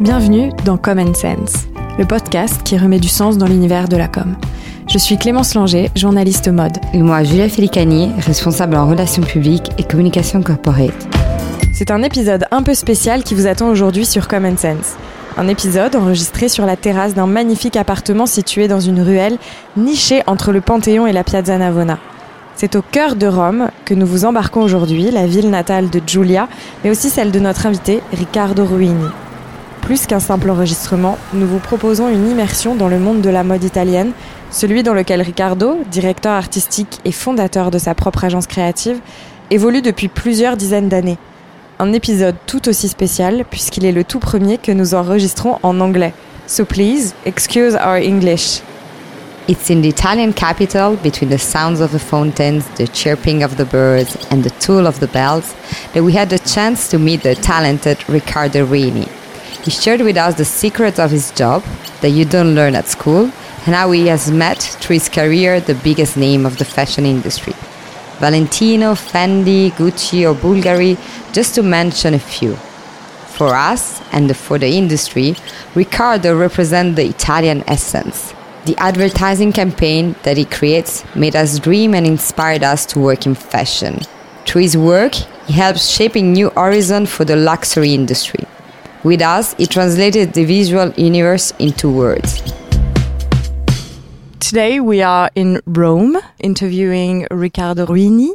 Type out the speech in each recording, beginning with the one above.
Bienvenue dans Common Sense, le podcast qui remet du sens dans l'univers de la com. Je suis Clémence Langer, journaliste mode. Et moi, Julia Félicani, responsable en relations publiques et communication corporate. C'est un épisode un peu spécial qui vous attend aujourd'hui sur Common Sense. Un épisode enregistré sur la terrasse d'un magnifique appartement situé dans une ruelle nichée entre le Panthéon et la Piazza Navona. C'est au cœur de Rome que nous vous embarquons aujourd'hui, la ville natale de Giulia, mais aussi celle de notre invité, Riccardo Ruini. Plus qu'un simple enregistrement, nous vous proposons une immersion dans le monde de la mode italienne, celui dans lequel Riccardo, directeur artistique et fondateur de sa propre agence créative, évolue depuis plusieurs dizaines d'années. Un épisode tout aussi spécial puisqu'il est le tout premier que nous enregistrons en anglais. So please, excuse our English. It's in the Italian capital, between the sounds of the fountains, the chirping of the birds, and the toll of the bells, that we had the chance to meet the talented Riccardo Rini. He shared with us the secrets of his job that you don't learn at school, and how he has met through his career the biggest name of the fashion industry. Valentino, Fendi, Gucci, or Bulgari, just to mention a few. For us and for the industry, Riccardo represents the Italian essence. The advertising campaign that he creates made us dream and inspired us to work in fashion. Through his work, he helps shaping new horizon for the luxury industry. With us, he translated the visual universe into words. Today we are in Rome interviewing Riccardo Ruini.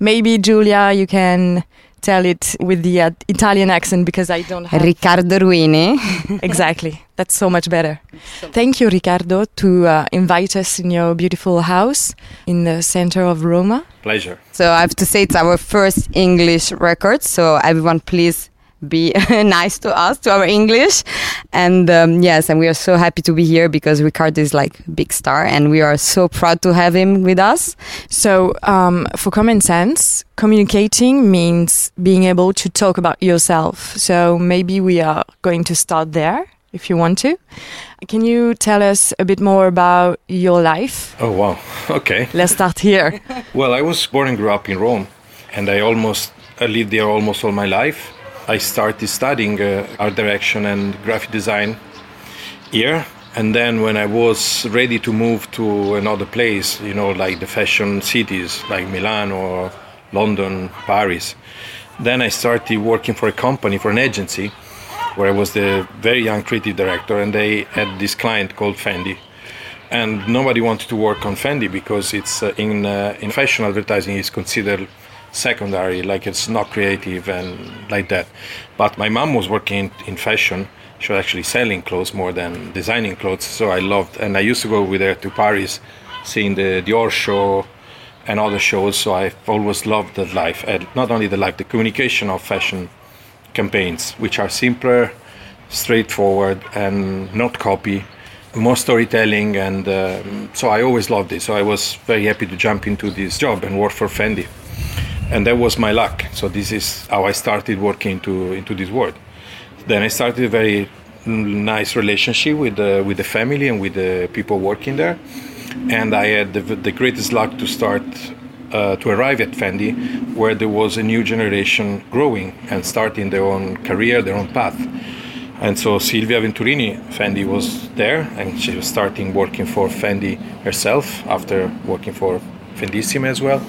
Maybe Giulia, you can tell it with the uh, Italian accent because I don't have Riccardo Ruini. exactly. That's so much better. Thank you, Riccardo, to uh, invite us in your beautiful house in the center of Roma. Pleasure. So I have to say it's our first English record. So everyone, please be nice to us, to our English. And um, yes, and we are so happy to be here because Riccardo is like big star and we are so proud to have him with us. So, um, for common sense, communicating means being able to talk about yourself. So, maybe we are going to start there if you want to. Can you tell us a bit more about your life? Oh, wow. Okay. Let's start here. Well, I was born and grew up in Rome, and I almost I lived there almost all my life. I started studying uh, art direction and graphic design here. And then when I was ready to move to another place, you know, like the fashion cities like Milan or London, Paris, then I started working for a company, for an agency, where I was the very young creative director, and they had this client called Fendi. And nobody wanted to work on Fendi because it's uh, in uh, in fashion advertising is considered secondary, like it's not creative and like that. But my mom was working in fashion. She was actually selling clothes more than designing clothes. So I loved, and I used to go with her to Paris, seeing the Dior show and other shows. So I've always loved the life, and not only the life, the communication of fashion campaigns, which are simpler, straightforward, and not copy. More storytelling, and um, so I always loved it. So I was very happy to jump into this job and work for Fendi and that was my luck. So this is how I started working into into this world. Then I started a very nice relationship with the with the family and with the people working there, and I had the, the greatest luck to start. Uh, to arrive at Fendi, where there was a new generation growing and starting their own career, their own path. And so Silvia Venturini, Fendi was there, and she was starting working for Fendi herself after working for Fendissime as well.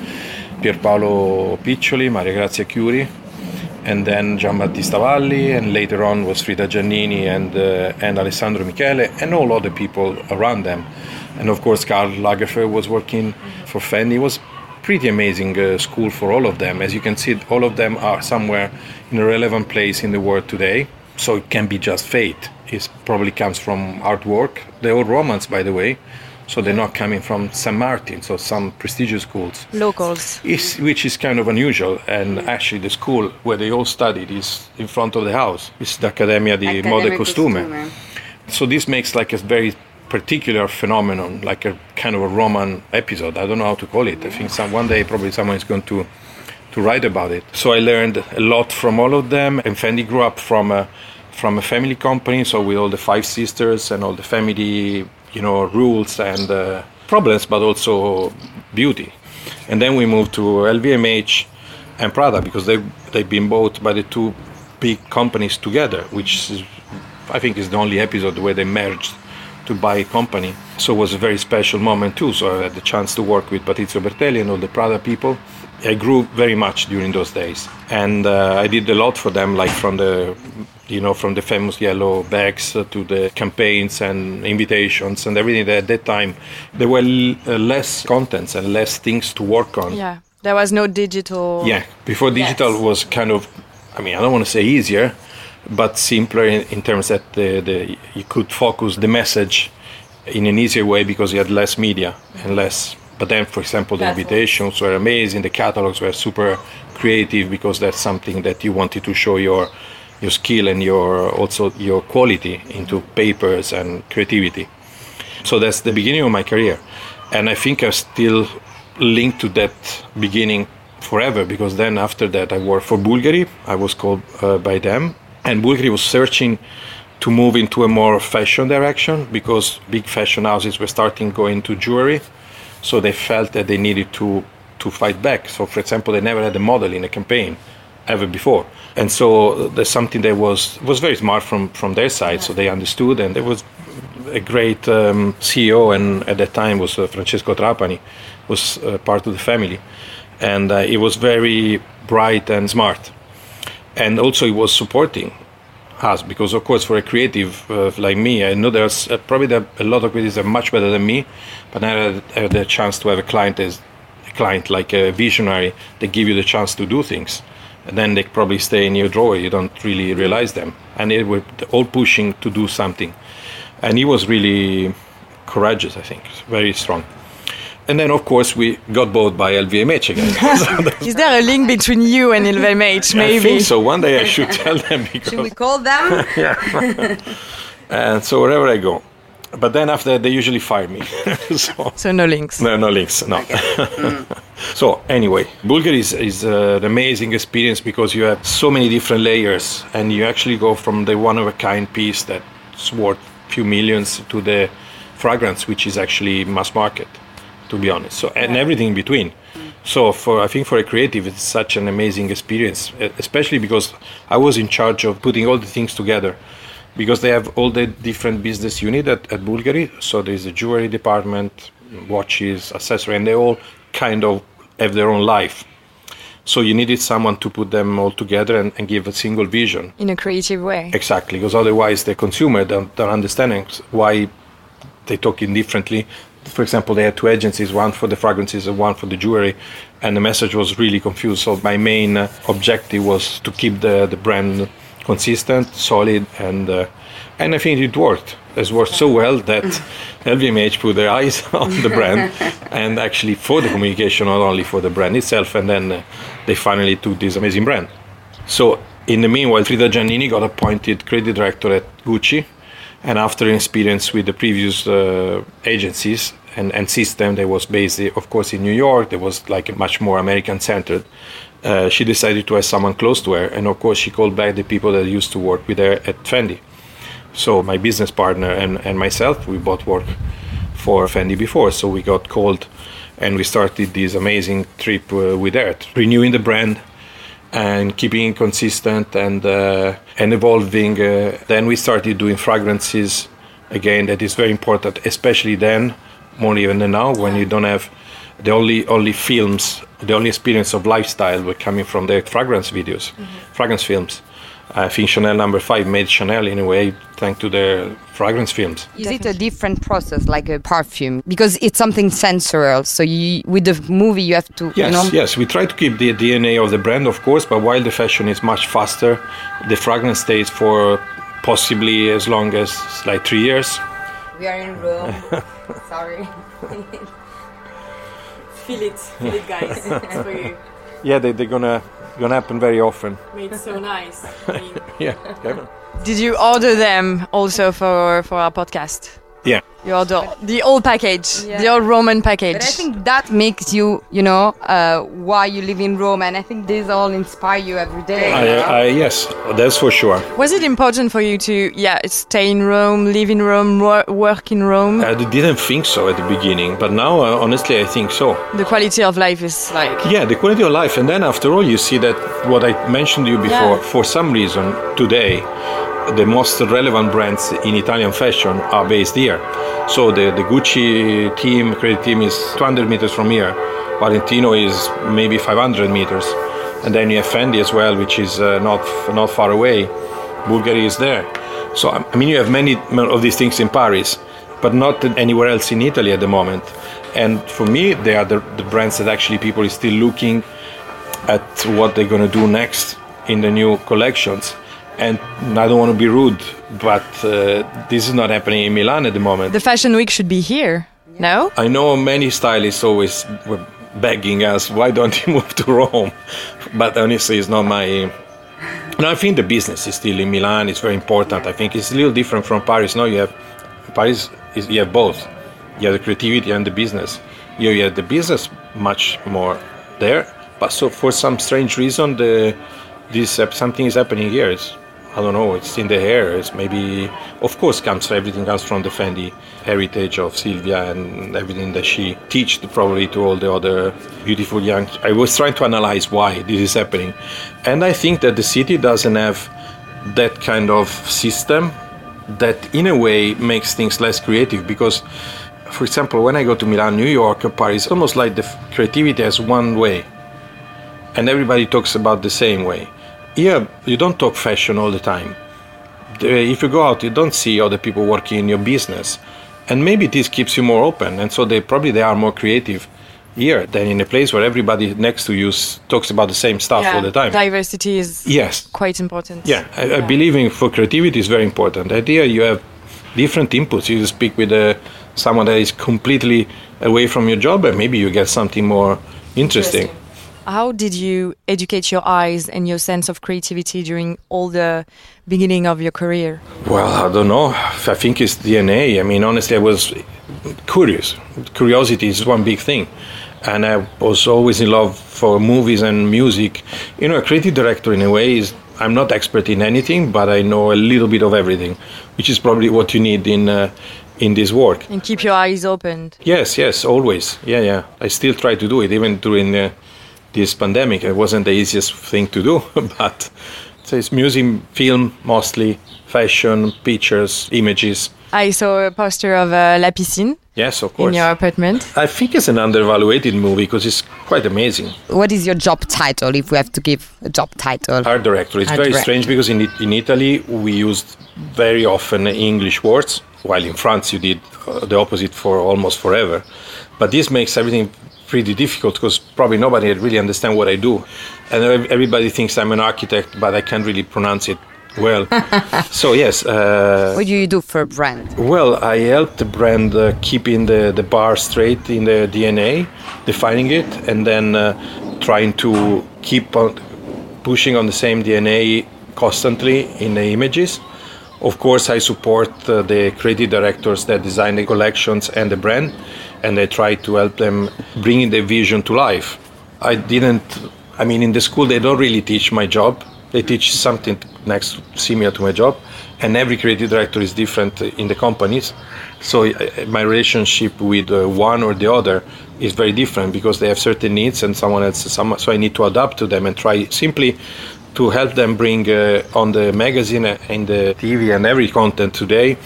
Pierpaolo Piccioli, Maria Grazia Chiuri, and then Giambattista Valli, and later on was Frida Giannini and, uh, and Alessandro Michele, and all other people around them. And of course, Karl Lagerfeld was working for Fendi. It was pretty amazing uh, school for all of them. As you can see, all of them are somewhere in a relevant place in the world today. So it can be just fate. It probably comes from artwork. They're all Romans, by the way so they're not coming from St. Martin, so some prestigious schools. Locals. Is, which is kind of unusual. And actually, the school where they all studied is in front of the house. It's the Accademia di Accademia Moda e Costume. Costume. So this makes like a very particular phenomenon, like a kind of a Roman episode. I don't know how to call it. I think some one day probably someone is going to to write about it. So I learned a lot from all of them. And Fendi grew up from a from a family company, so with all the five sisters and all the family you know rules and uh, problems, but also beauty. And then we moved to LVMH and Prada because they they've been bought by the two big companies together, which is I think is the only episode where they merged to buy a company. So it was a very special moment too. So I had the chance to work with Patrizio Bertelli and all the Prada people. I grew very much during those days, and uh, I did a lot for them, like from the, you know, from the famous yellow bags uh, to the campaigns and invitations and everything. That at that time, there were l- uh, less contents and less things to work on. Yeah. There was no digital. Yeah, before digital Yes. was kind of, I mean, I don't want to say easier, but simpler in, in terms that the, the you could focus the message in an easier way because you had less media and less. But then, for example, the invitations were amazing. The catalogs were super creative because that's something that you wanted to show your your skill and your also your quality into papers and creativity. So that's the beginning of my career. And I think I'm still linked to that beginning forever because then after that I worked for Bulgari. I was called uh, by them. And Bulgari was searching to move into a more fashion direction because big fashion houses were starting going to jewelry. So they felt that they needed to, to fight back. So, for example, they never had a model in a campaign ever before. And so there's something that was was very smart from from their side. So they understood, and there was a great um, CEO, and at that time was uh, Francesco Trapani, was uh, part of the family, and uh, he was very bright and smart, and also he was supporting us because, of course, for a creative uh, like me, I know there's uh, probably there, a lot of creatives are much better than me, but I had, I had the chance to have a client as a client like a visionary. They give you the chance to do things and then they probably stay in your drawer. You don't really realize them, and they were all pushing to do something. And he was really courageous, I think, very strong. And then, of course, we got bought by LVMH again. Is there a link between you and LVMH? Maybe. I think so. One day I should tell them because Should we call them? yeah. and so wherever I go. But then after that, they usually fire me. so So no links. No, no links. No. so anyway, Bulgari is, is uh, an amazing experience because you have so many different layers, and you actually go from the one of a kind piece that's worth few millions to the fragrance, which is actually mass market, to be honest. So and everything in between. So for I think for a creative, it's such an amazing experience, especially because I was in charge of putting all the things together because they have all the different business unit at, at Bulgari. So there's a jewelry department, watches, accessory, and they all kind of have their own life. So you needed someone to put them all together and, and give a single vision. In a creative way. Exactly, because otherwise the consumer don't, don't understand why they talking differently. For example, they had two agencies, one for the fragrances and one for the jewelry, and the message was really confused. So my main uh, objective was to keep the, the brand consistent, solid, and uh, and I think it worked. It's worked so well that LVMH put their eyes on the brand and actually for the communication, not only for the brand itself, and then uh, they finally took this amazing brand. So in the meanwhile, Frida Giannini got appointed creative director at Gucci, and after an experience with the previous uh, agencies and, and system that was based, of course, in New York, there was like a much more American centered. Uh, she decided to have someone close to her, and of course, she called back the people that used to work with her at Fendi. So my business partner and, and myself, we both worked for Fendi before, so we got called, and we started this amazing trip uh, with her, renewing the brand, and keeping it consistent and uh, and evolving. Uh, then we started doing fragrances again. That is very important, especially then, more even than now, when you don't have the only only films, the only experience of lifestyle were coming from the fragrance videos, mm-hmm. fragrance films. I think Chanel Number Five made Chanel in a way thanks to their fragrance films. Is it a different process, like a perfume? Because it's something sensorial. So you, with the movie, you have to, Yes, you know. yes. We try to keep the DNA of the brand, of course, but while the fashion is much faster, the fragrance stays for possibly as long as like three years. We are in Rome. Sorry. Feel it, feel it, guys. it's for you. Yeah, they, they're gonna gonna happen very often. Made so nice. Yeah, kind of. Did you order them also for for our podcast? Yeah. You order the old package, the old Roman package. But I think that makes you, you know, uh, why you live in Rome, and I think these all inspire you every day. I, I, yes, that's for sure. Was it important for you to, yeah, stay in Rome, live in Rome, wor- work in Rome? I didn't think so at the beginning, but now, uh, honestly, I think so. the quality of life is like. Yeah, the quality of life, and then after all, you see that what I mentioned to you before. Yeah. For some reason, today, the most relevant brands in Italian fashion are based here. So the, the Gucci team, credit team is 200 meters from here. Valentino is maybe 500 meters. And then you have Fendi as well, which is uh, not, not far away. Bulgari is there. So, I mean, you have many of these things in Paris, but not anywhere else in Italy at the moment. And for me, they are the, the brands that actually people are still looking at what they're going to do next in the new collections. And I don't want to be rude, but uh, this is not happening in Milan at the moment. The Fashion Week should be here, no? I know many stylists always were begging us, why don't you move to Rome? But honestly, it's not my. No, I think the business is still in Milan. It's very important. I think it's a little different from Paris. No, you have Paris. Is, you have both. You have the creativity and the business. You, you have the business much more there, but so for some strange reason, the this uh, something is happening here. It's, I don't know. It's in the air. It's maybe, of course, comes everything comes from the Fendi heritage of Silvia and everything that she teached probably to all the other beautiful young. I was trying to analyze why this is happening, and I think that the city doesn't have that kind of system that, in a way, makes things less creative because. For example, when I go to Milan, New York, or Paris, almost like the creativity has one way, and everybody talks about the same way yeah, you don't talk fashion all the time. If you go out, you don't see other people working in your business, and maybe this keeps you more open, and so they probably they are more creative here than in a place where everybody next to you talks about the same stuff yeah, all the time. Diversity is yes quite important. Yeah, I, yeah. I believe in for creativity is very important. The idea you have different inputs. You speak with uh, someone that is completely away from your job, and maybe you get something more interesting. interesting. How did you educate your eyes and your sense of creativity during all the beginning of your career? Well, I don't know. I think it's DNA. I mean, honestly, I was curious. Curiosity is one big thing. And I was always in love for movies and music. You know, a creative director, in a way, is I'm not expert in anything, but I know a little bit of everything, which is probably what you need in uh, in this work. And keep your eyes open. Yes, yes, always. Yeah, yeah. I still try to do it, even during. Uh, this pandemic. It wasn't the easiest thing to do, but it's music, film mostly, fashion, pictures, images. I saw a poster of uh, La Piscine. Yes, of course. In your apartment. I think it's an undervaluated movie because it's quite amazing. What is your job title if we have to give a job title? Art director. It's Art very director. strange because in, in Italy we used very often English words, while in France you did uh, the opposite for almost forever. But this makes everything pretty difficult because probably nobody really understand what I do, and everybody thinks I'm an architect, but I can't really pronounce it well. so yes. Uh, what do you do for a brand? Well, I help the brand uh, keeping the the bar straight in the DNA, defining it, and then uh, trying to keep on pushing on the same DNA constantly in the images. Of course, I support uh, the creative directors that design the collections and the brand and I try to help them bring the vision to life. I didn't, I mean, in the school they don't really teach my job. They teach something next similar to my job, and every creative director is different in the companies. So my relationship with uh, one or the other is very different because they have certain needs and someone else. Some, so I need to adapt to them and try simply to help them bring uh, on the magazine and the TV and every content today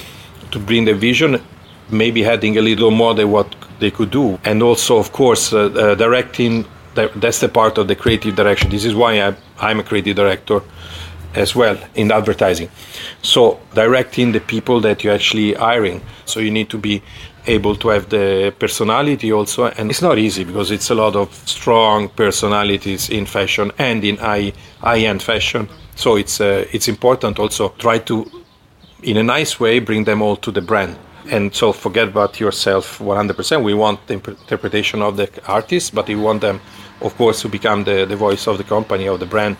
to bring the vision maybe adding a little more than what they could do. And also, of course, uh, uh, directing, that's the part of the creative direction. This is why I, I'm a creative director as well in advertising. So, directing the people that you're actually hiring. So, you need to be able to have the personality also. And it's not easy because it's a lot of strong personalities in fashion and in high, high end fashion. So, it's, uh, it's important also try to, in a nice way, bring them all to the brand and so forget about yourself 100%. We want the interpretation of the artist, but we want them, of course, to become the, the voice of the company, of the brand.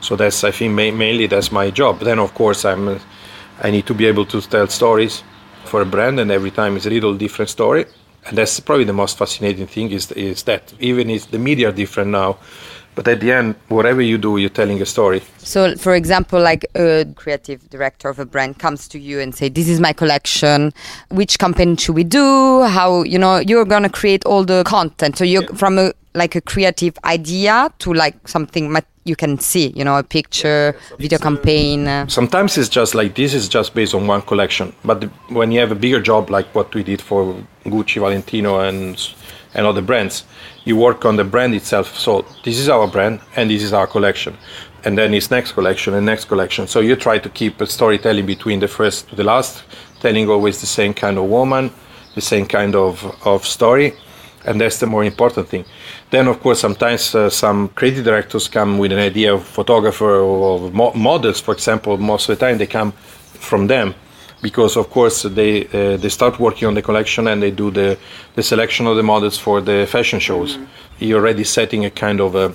So that's, I think, ma- mainly that's my job. Then, of course, I'm, I need to be able to tell stories for a brand, and every time is a little different story. And that's probably the most fascinating thing is, is that even if the media are different now, but at the end whatever you do you're telling a story so for example like a creative director of a brand comes to you and say this is my collection which campaign should we do how you know you're going to create all the content so you're yeah. from a like a creative idea to like something you can see, you know, a picture, video campaign. uh, Sometimes it's just like this is just based on one collection. But when you have a bigger job like what we did for Gucci, Valentino, and and other brands, you work on the brand itself. So this is our brand, and this is our collection, and then it's next collection and next collection. So you try to keep a storytelling between the first to the last, telling always the same kind of woman, the same kind of of story, and that's the more important thing. Then, of course, sometimes uh, some creative directors come with an idea of photographer or mo- models, for example. Most of the time, they come from them because, of course, they uh, they start working on the collection and they do the the selection of the models for the fashion shows. You're already setting a kind of a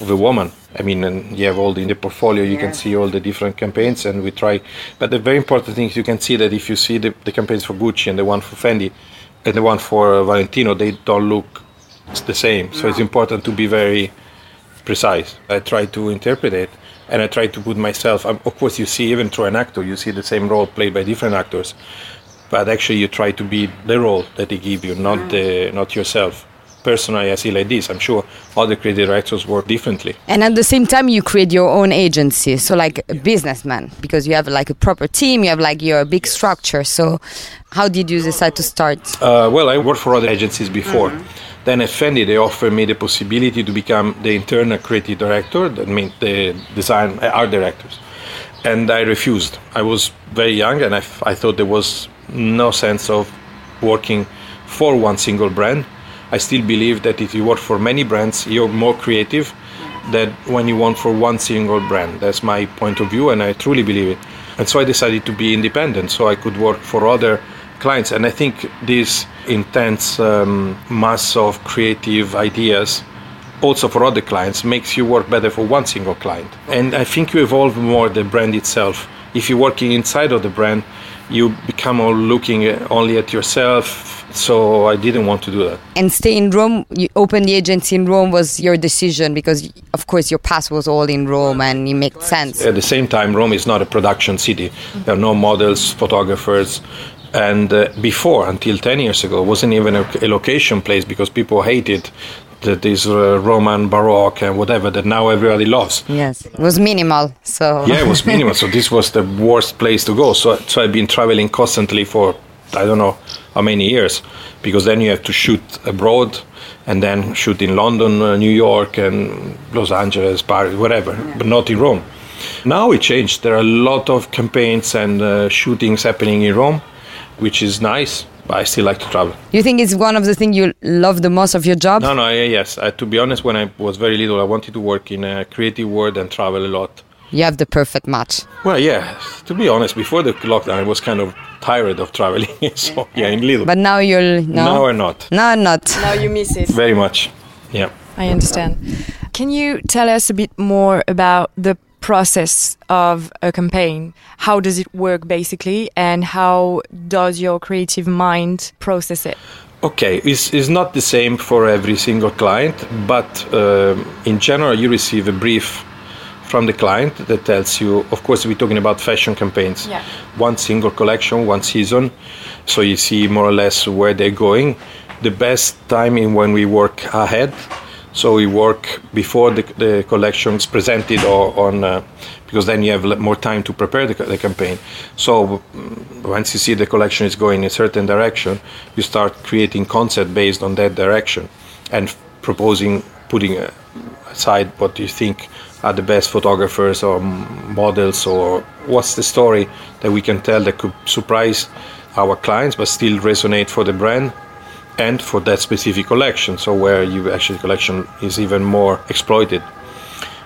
of a woman. I mean, and you have all the, in the portfolio, you can see all the different campaigns, and we try. But the very important thing is you can see that if you see the, the campaigns for Gucci and the one for Fendi, and the one for uh, Valentino, they don't look the same. So it's important to be very precise. I try to interpret it, and I try to put myself. Um, of course, you see even through an actor, you see the same role played by different actors, but actually you try to be the role that they give you, not the not yourself. Personally, I see like this. I'm sure other creative directors work differently. And at the same time, you create your own agency, so like a businessman, because you have like a proper team, you have like your big structure. So, how did you decide to start? Uh, well, I worked for other agencies before. Then at Fendi, they offered me the possibility to become the internal creative director, that means the design uh, art directors. And I refused. I was very young and I thought there was no sense of working for one single brand. I still believe that if you work for many brands, you're more creative than when you work for one single brand. That's my point of view, and I truly believe it. And so I decided to be independent so I could work for other clients. And I think this intense um, mass of creative ideas also for other clients makes you work better for one single client. And I think you evolve more the brand itself. If you're working inside of the brand, you become all looking only at yourself. So I didn't want to do that. And stay in Rome. You open the agency in Rome was your decision because, of course, your past was all in Rome, and it made sense. At the same time, Rome is not a production city. There are no models, photographers. And uh, before, until 10 years ago, it wasn't even a, a location place because people hated that this uh, Roman Baroque and whatever that now everybody loves. Yes, it was minimal. So Yeah, it was minimal. so this was the worst place to go. So, so I've been traveling constantly for I don't know how many years, because then you have to shoot abroad, and then shoot in London, uh, New York, and Los Angeles, Paris, whatever, but not in Rome. Now it changed. There are a lot of campaigns and uh, shootings happening in Rome, which is nice. But I still like to travel. you think it's one of the things you love the most of your job? No, no, yeah, yes. Uh, to be honest, when I was very little, I wanted to work in a creative world and travel a lot. You have the perfect match. Well, yeah. To be honest, before the lockdown, I was kind of tired of traveling. so yeah, in little. But now you're no. now or not? No, not. Now you miss it. Very much. Yeah. I understand. Can you tell us a bit more about the process of a campaign? How does it work basically, and how does your creative mind process it? Okay, it's, it's not the same for every single client, but um, in general, you receive a brief from the client that tells you, of course, we're talking about fashion campaigns. Yeah. One single collection, one season, so you see more or less where they're going. The best time in when we work ahead, so we work before the, the collection is presented or on, uh, because then you have more time to prepare the, the campaign. So mm, once you see the collection is going in a certain direction, you start creating concept based on that direction and proposing, putting uh, aside what you think are the best photographers or models or what's the story that we can tell that could surprise our clients but still resonate for the brand and for that specific collection so where you actually collection is even more exploited.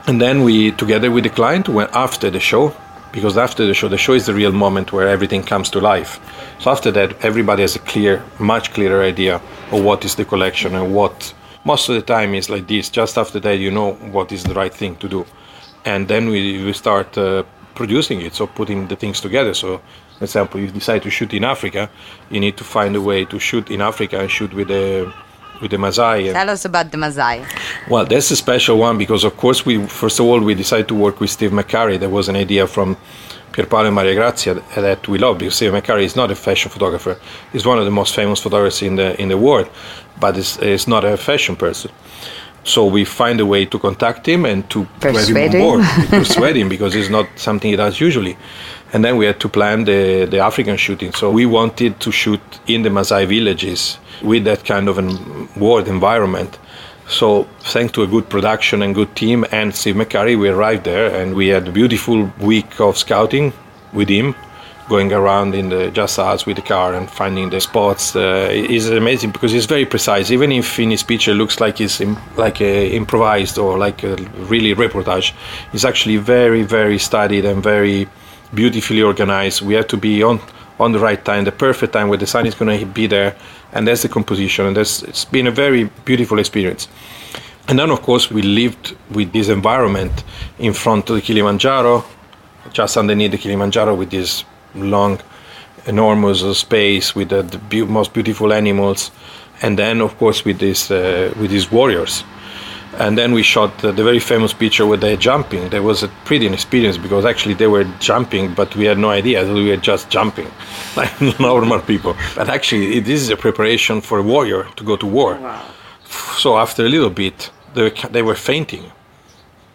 And then we together with the client went after the show because after the show the show is the real moment where everything comes to life. So after that everybody has a clear much clearer idea of what is the collection and what most of the time is like this just after that you know what is the right thing to do. And then we, we start uh, producing it so putting the things together. So for example if you decide to shoot in africa you need to find a way to shoot in africa and shoot with the with the Masai Tell us about the Masai. well, that's a special one because, of course, we first of all we decided to work with Steve McCurry. There was an idea from Pierpaolo and Maria Grazia that we love because Steve McCurry is not a fashion photographer. He's one of the most famous photographers in the in the world, but is is not a fashion person. So we find a way to contact him and to Persuade him him. persuade him because it's not something he does usually. And then we had to plan the, the African shooting. So we wanted to shoot in the Maasai villages with that kind of a war environment. So thanks to a good production and good team and Steve McCurry, we arrived there and we had a beautiful week of scouting with him going around in the just us with the car and finding the spots uh, is amazing because he's very precise. Even if in his picture looks like it's Im- like a improvised or like a really reportage, it's actually very very studied and very beautifully organized. We have to be on on the right time, the perfect time where the sun is going to be there, and that's the composition. And that's it's been a very beautiful experience. And then, of course, we lived with this environment in front of the Kilimanjaro, just underneath the Kilimanjaro, with this long, enormous space with the, the most beautiful animals, and then, of course, with this uh, with these warriors. And then we shot uh, the very famous picture where they're jumping. There was a pretty experience because actually they were jumping, but we had no idea that we were just jumping, like normal people. But actually, it- this is a preparation for a warrior to go to war. So after a little bit, they were, they were fainting,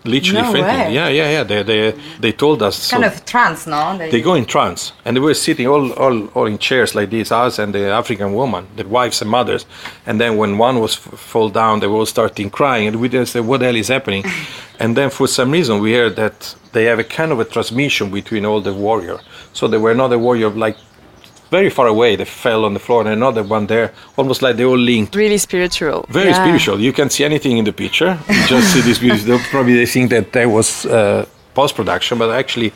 literally No fainting. way. Yeah, yeah, yeah. They they they told us. Kind so- of trance, no? they they, go in trance and they were sitting all, all, all in chairs like this us and the african woman the wives and mothers and then when one was f- fall down they were all starting crying and we just said what the hell is happening and then for some reason we heard that they have a kind of a transmission between all the warrior so they were not a warrior like very far away they fell on the floor and another one there almost like they all linked Really spiritual. very Yeah. spiritual. You can't see anything in the picture. You just see this beauty. They'll probably they think that that was uh, post production, but actually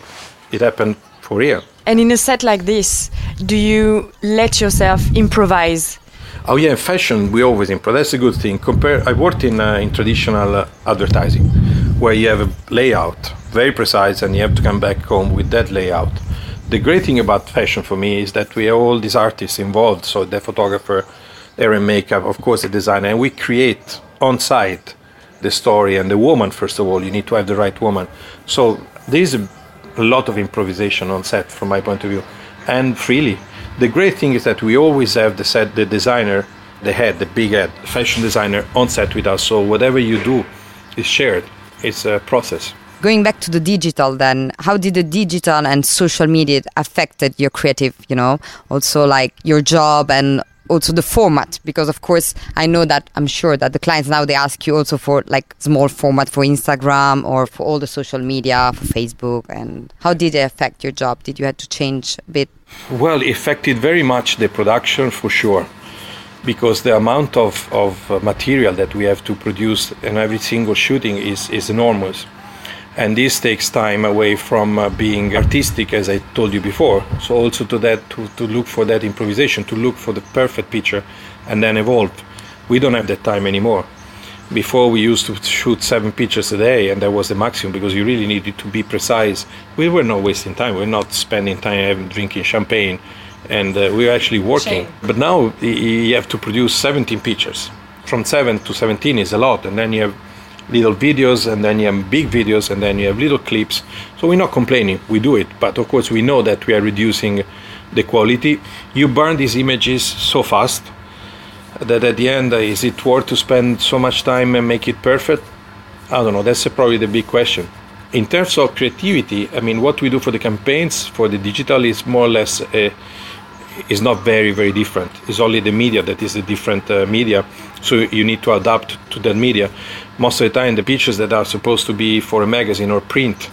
it happened for real. And in a set like this, do you let yourself improvise? Oh yeah, in fashion we always improvise. That's a good thing. Compare. I worked in uh, in traditional uh, advertising, where you have a layout very precise, and you have to come back home with that layout. The great thing about fashion for me is that we have all these artists involved. So the photographer, hair and makeup, of course the designer, and we create on site the story and the woman. First of all, you need to have the right woman. So there is a, a lot of improvisation on set, from my point of view, and freely. The great thing is that we always have the set, the designer, the head, the big head, fashion designer on set with us. So whatever you do is shared. It's a process. Going back to the digital, then, how did the digital and social media affected your creative, you know, also like your job and also the format? Because of course, I know that I'm sure that the clients now they ask you also for like small format for Instagram or for all the social media, for Facebook, and how did it affect your job? Did you have to change a bit? Well, it affected very much the production for sure, because the amount of, of uh, material that we have to produce in every single shooting is, is enormous. And this takes time away from uh, being artistic, as I told you before. So also to that, to, to look for that improvisation, to look for the perfect picture, and then evolve. We don't have that time anymore. Before we used to shoot seven pictures a day, and that was the maximum because you really needed to be precise. We were not wasting time. We're not spending time having- drinking champagne, and uh, we were actually working. But now you have to produce 17 pictures. From seven to 17 is a lot, and then you have little videos, and then you have big videos, and then you have little clips. So we're not complaining. We do it, but of course we know that we are reducing the quality. You burn these images so fast that at the end, is it worth to spend so much time and make it perfect? I don't know. That's probably the big question. In terms of creativity, I mean, what we do for the campaigns for the digital is more or less uh, is not very very different. It's only the media that is a different uh, media, so you need to adapt to that media. Most of the time, the pictures that are supposed to be for a magazine or print,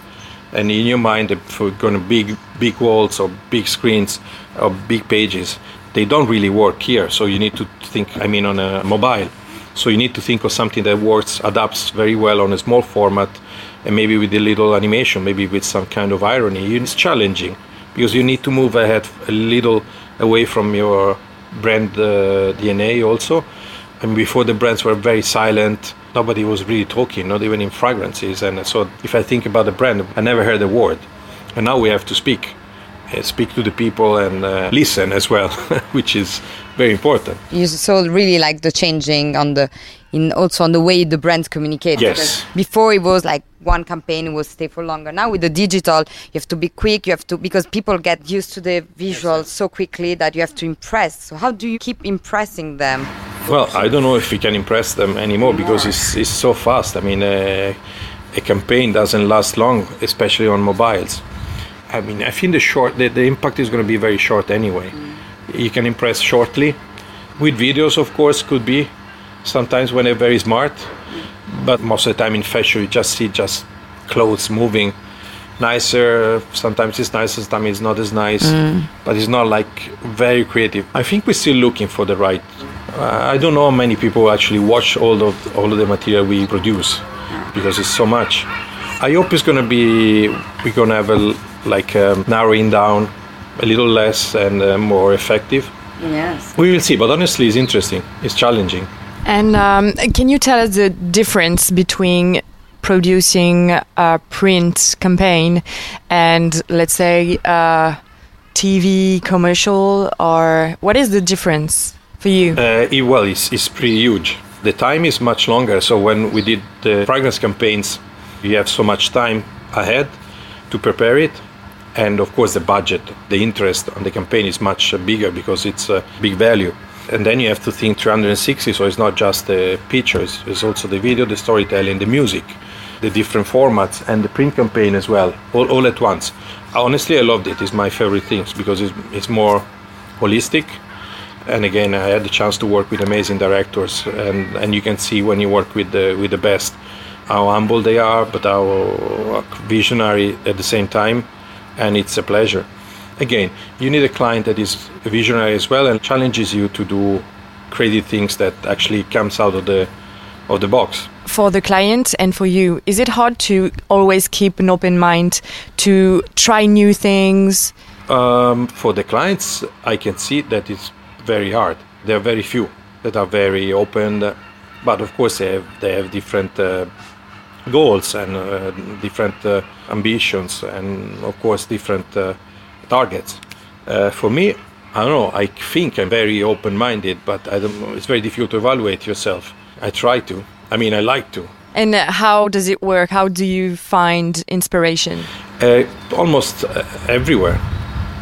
and in your mind, we're going to big big walls or big screens or big pages, they don't really work here. So you need to think. I mean, on a mobile. So you need to think of something that works, adapts very well on a small format, and maybe with a little animation, maybe with some kind of irony. It's challenging because you need to move ahead a little away from your brand uh, DNA also. And before the brands were very silent, nobody was really talking, not even in fragrances. And so if I think about the brand, I never heard a word. And now we have to speak, uh, speak to the people and uh, listen as well, which is very important. You saw really like the changing on the in also on the way the brands communicate. Yes. Before it was like one campaign will stay for longer. Now with the digital, you have to be quick. You have to because people get used to the visuals so quickly that you have to impress. So how do you keep impressing them? Well, I don't know if we can impress them anymore because it's, it's so fast. I mean, uh, a campaign doesn't last long, especially on mobiles. I mean, I think the short, the, the impact is going to be very short anyway. You can impress shortly. With videos, of course, could be sometimes when they're very smart, but most of the time in fashion, you just see just clothes moving nicer. Sometimes it's nicer, sometimes it's not as nice, but it's not like very creative. I think we're still looking for the right. Uh, I don't know how many people actually watch all of all of the material we produce because it's so much. I hope it's gonna be we're gonna have a like um, narrowing down a little less and uh, more effective. Yes. We will see, but honestly, it's interesting. It's challenging. And um, can you tell us the difference between producing a print campaign and, let's say, a TV commercial, or what is the difference for you? Uh, well, it's, it's pretty huge. The time is much longer. So when we did the fragrance campaigns, you have so much time ahead to prepare it. And of course, the budget, the interest on the campaign is much bigger because it's a big value. And then you have to think 360, so it's not just the pictures, it's also the video, the storytelling, the music, the different formats, and the print campaign as well, all, all at once. Honestly, I loved it. It's my favorite things because it's, it's more holistic and again I had the chance to work with amazing directors and, and you can see when you work with the with the best how humble they are but how visionary at the same time and it's a pleasure again you need a client that is a visionary as well and challenges you to do crazy things that actually comes out of the of the box for the client and for you, is it hard to always keep an open mind to try new things? Um, for the clients, I can see that it's very hard. There are very few that are very open, but of course they have they have different uh, goals and uh, different uh, ambitions, and of course different uh, targets. Uh, for me, I don't know. I think I'm very open-minded, but I don't. know, It's very difficult to evaluate yourself. I try to. I mean, I like to. And uh, how does it work? How do you find inspiration? Uh, almost uh, everywhere.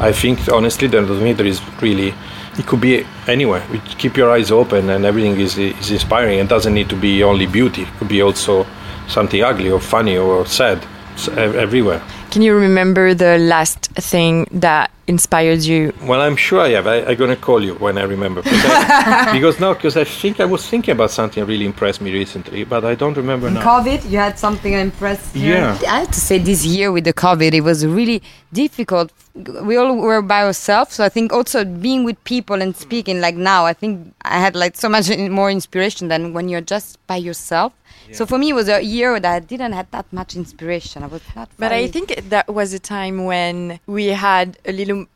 I think honestly, the meter is really. It could be anywhere. You keep your eyes open, and everything is is inspiring. It doesn't need to be only beauty. It could be also something ugly or funny or sad. It's everywhere. Can you remember the last thing that inspired you? Well, I'm sure I have. I, I'm gonna call you when I remember. Because, I, because now, because I think I was thinking about something that really impressed me recently, but I don't remember now. COVID, you had something that impressed you? Yeah. I have to say, this year with the COVID, it was really difficult. We all were by ourselves, so I think also being with people and speaking, like now, I think I had like so much more inspiration than when you're just by yourself. So for me, it was a year that I didn't have that much inspiration. I was not. But I think that was a time when we had a little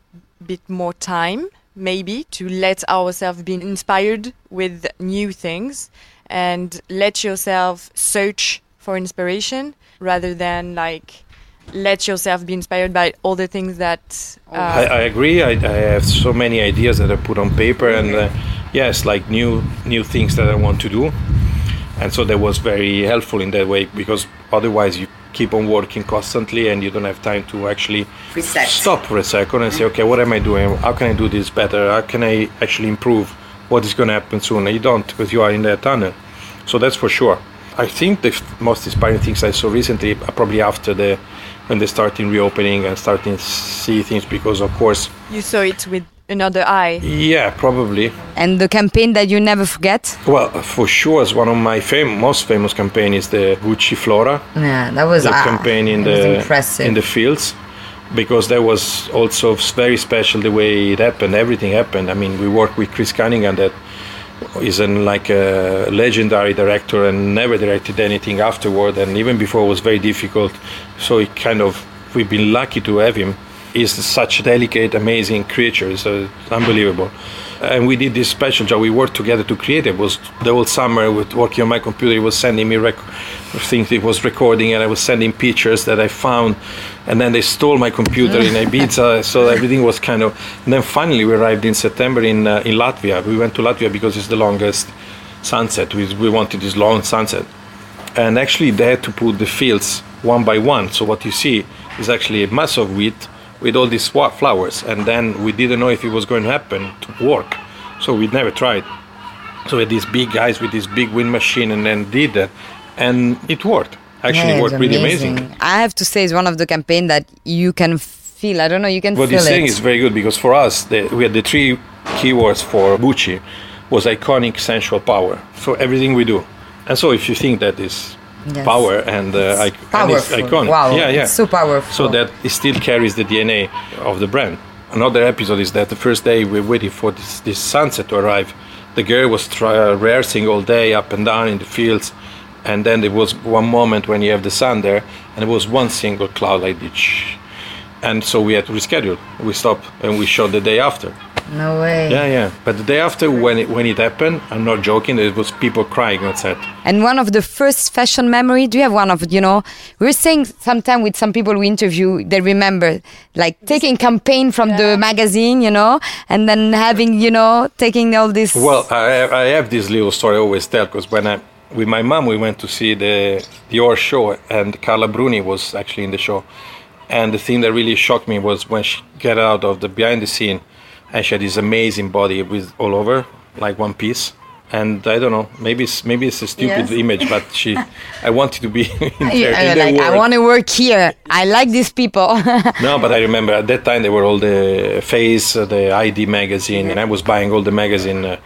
bit more time, maybe, to let ourselves be inspired with new things and let yourself search for inspiration rather than like let yourself be inspired by all the things that. Uh, I, I agree. I, I have so many ideas that I put on paper, and uh, yes, like new new things that I want to do, and so that was very helpful in that way because otherwise you keep on working constantly and you don't have time to actually Reset. stop for a second and say, okay, what am I doing? How can I do this better? How can I actually improve? What is going to happen soon? And you don't because you are in that tunnel. So that's for sure. I think the f- most inspiring things I saw recently are probably after the when they starting reopening and starting to see things because of course you saw it with another eye. yeah probably And the campaign that you never forget? well for sure as one of my fam- most famous campaign is the Gucci Flora Yeah, that was the ah, campaign in the impressive. in the fields because that was also very special the way it happened everything happened i mean we worked with chris cunningham that is an like a legendary director and never directed anything afterward and even before it was very difficult so it kind of we've been lucky to have him he's such a delicate amazing creature it's unbelievable. And we did this special job. We worked together to create it. it was the whole summer with working on my computer. He was sending me rec- things he was recording and i was sending pictures that i found. And then they stole my computer in ibiza so everything was kind of and then finally we arrived in september in uh, in latvia. We went to latvia because it's the longest sunset. We, we wanted this long sunset. And actually they had to put the fields one by one. So what you see is actually a mass of wheat with all these flowers and then we didn't know if it was going to happen to work so we never tried So we had these big guys with this big wind machine, and then did that, and it worked. Actually, Yeah, it worked pretty amazing. I have to say, it's one of the campaign that you can feel. I don't know, you can What feel he's saying is very good because for us, the, we had the three keywords for Gucci was iconic, sensual, power. For everything we do, and so if you think that is Yes. power and, uh, ic- and it's iconic, Wow, yeah, yeah, so powerful. So that it still carries the DNA of the brand. Another episode is that the first day we were waiting for this, this sunset to arrive. The girl was try, uh, rehearsing all day up and down in the fields, and then there was one moment when you have the sun there, and it was one single cloud like this. And so we had to reschedule. We stopped and we shot the day after. No way. Yeah, yeah. But the day after, when it, when it happened, I'm not joking. There was people crying on set. And one of the first fashion memory, do you have one of, you know, We are saying sometime with some people we interview, they remember like taking campaign from the magazine, you know, and then having, you know, taking all this. Well, I, I have this little story I always tell because when I, with my mom, we went to see the Dior show, and Carla Bruni was actually in the show. And the thing that really shocked me was when she got out of the behind the scene, and she had this amazing body with all over, like one piece. And I don't know, maybe it's maybe it's a stupid Yes. image, but she, I wanted to be in, Yeah, there, in like, I want to work here. I like these people. No, but I remember at that time there were all the Face, uh, the i-D magazine, and I was buying all the magazine uh,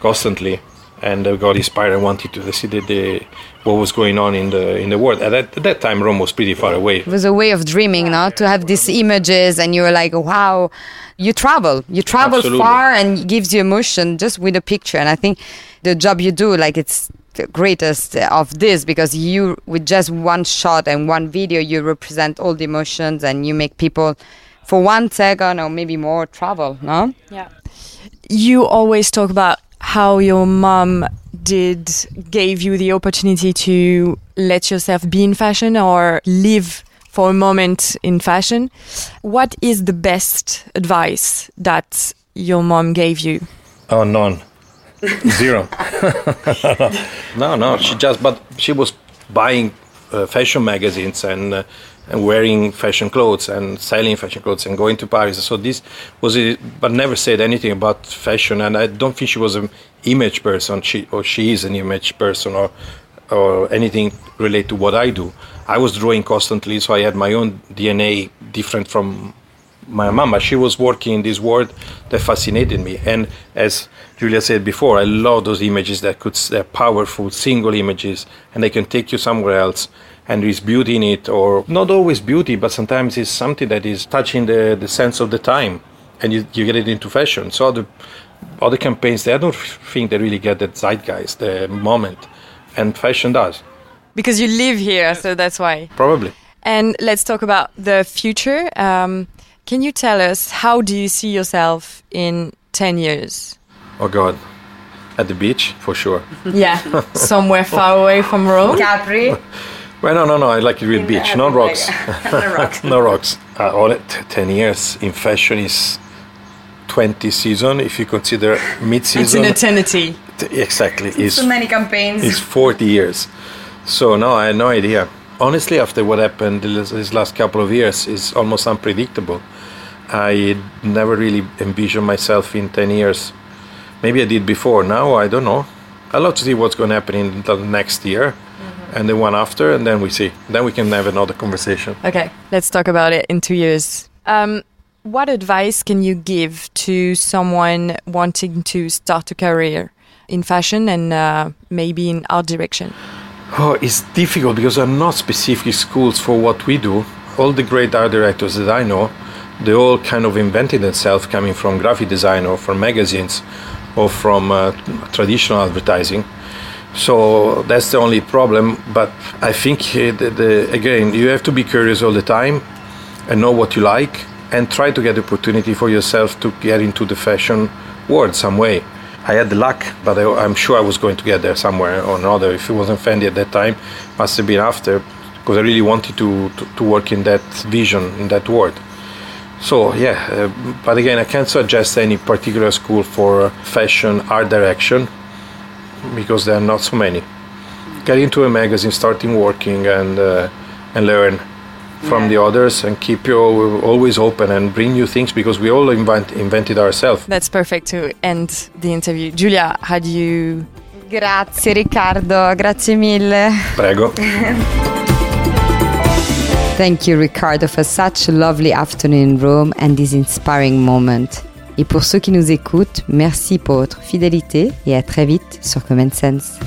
constantly, and uh, I got inspired. I wanted to see the, the what was going on in the in the world. At that, at that time, Rome was pretty far away. it was a way of dreaming, no? To have these images and you were like, wow, you travel. You travel Absolutely. far and it gives you emotion just with a picture. And I think the job you do, like it's the greatest of this because you, with just one shot and one video, you represent all the emotions and you make people for one second or maybe more travel, no? Yeah. You always talk about how your mom did gave you the opportunity to let yourself be in fashion or live for a moment in fashion. What is the best advice that your mom gave you? Oh, none, zero. no, no. She just, but she was buying uh, fashion magazines and. Uh, and wearing fashion clothes and selling fashion clothes and going to Paris. So this was it, but never said anything about fashion. And I don't think she was an image person. She or she is an image person or or anything related to what I do. I was drawing constantly, so I had my own DNA different from my mama. She was working in this world that fascinated me. And as Giulia said before, I love those images that could they're powerful single images and they can take you somewhere else. And there is beauty in it, or not always beauty, but sometimes it's something that is touching the, the sense of the time, and you, you get it into fashion. So other other campaigns, they I don't think they really get that zeitgeist, the moment, and fashion does Because you live here, so that's why. probably. And let's talk about the future. Um, can you tell us how do you see yourself in 10 years? Oh God, at the beach for sure. Yeah, somewhere far away from Rome. Capri. Well, no, no, no. I like it with beach, no rocks. no rocks. Uh, all it, ten years in fashion is twenty season. If you consider mid season, It's an mid-season, eternity. t- exactly is many campaigns. It's forty years. So no, I had no idea. Honestly, after what happened this this last couple of years, is almost unpredictable. I never really envisioned myself in ten years. Maybe I did before. Now I don't know. I love to see what's going to happen in the next year, and the one after, and then we see. Then we can have another conversation. Okay, let's talk about it in two years. Um, what advice can you give to someone wanting to start a career in fashion and uh, maybe in art direction? Oh, it's difficult because there are not specific schools for what we do. All the great art directors that I know, they all kind of invented themselves coming from graphic design or from magazines or from uh, traditional advertising. So that's the only problem. But I think, uh, the, the, again, you have to be curious all the time and know what you like and try to get the opportunity for yourself to get into the fashion world some way. I had the luck, but I, I'm sure I was going to get there somewhere or another. If it wasn't Fendi at that time, must have been after, because I really wanted to, to, to work in that vision, in that world. So yeah, uh, but again, I can't suggest any particular school for fashion art direction because there are not so many. Get into a magazine, starting working, and uh, and learn from Yeah. the others and keep you always open and bring new things because we all invent, invented ourselves. That's perfect to end the interview. Giulia, how do you Grazie Riccardo, grazie mille. Prego. Thank you Riccardo for such a lovely afternoon in Rome and this inspiring moment. Et pour ceux qui nous écoutent, merci pour votre fidélité et à très vite sur Common Sense.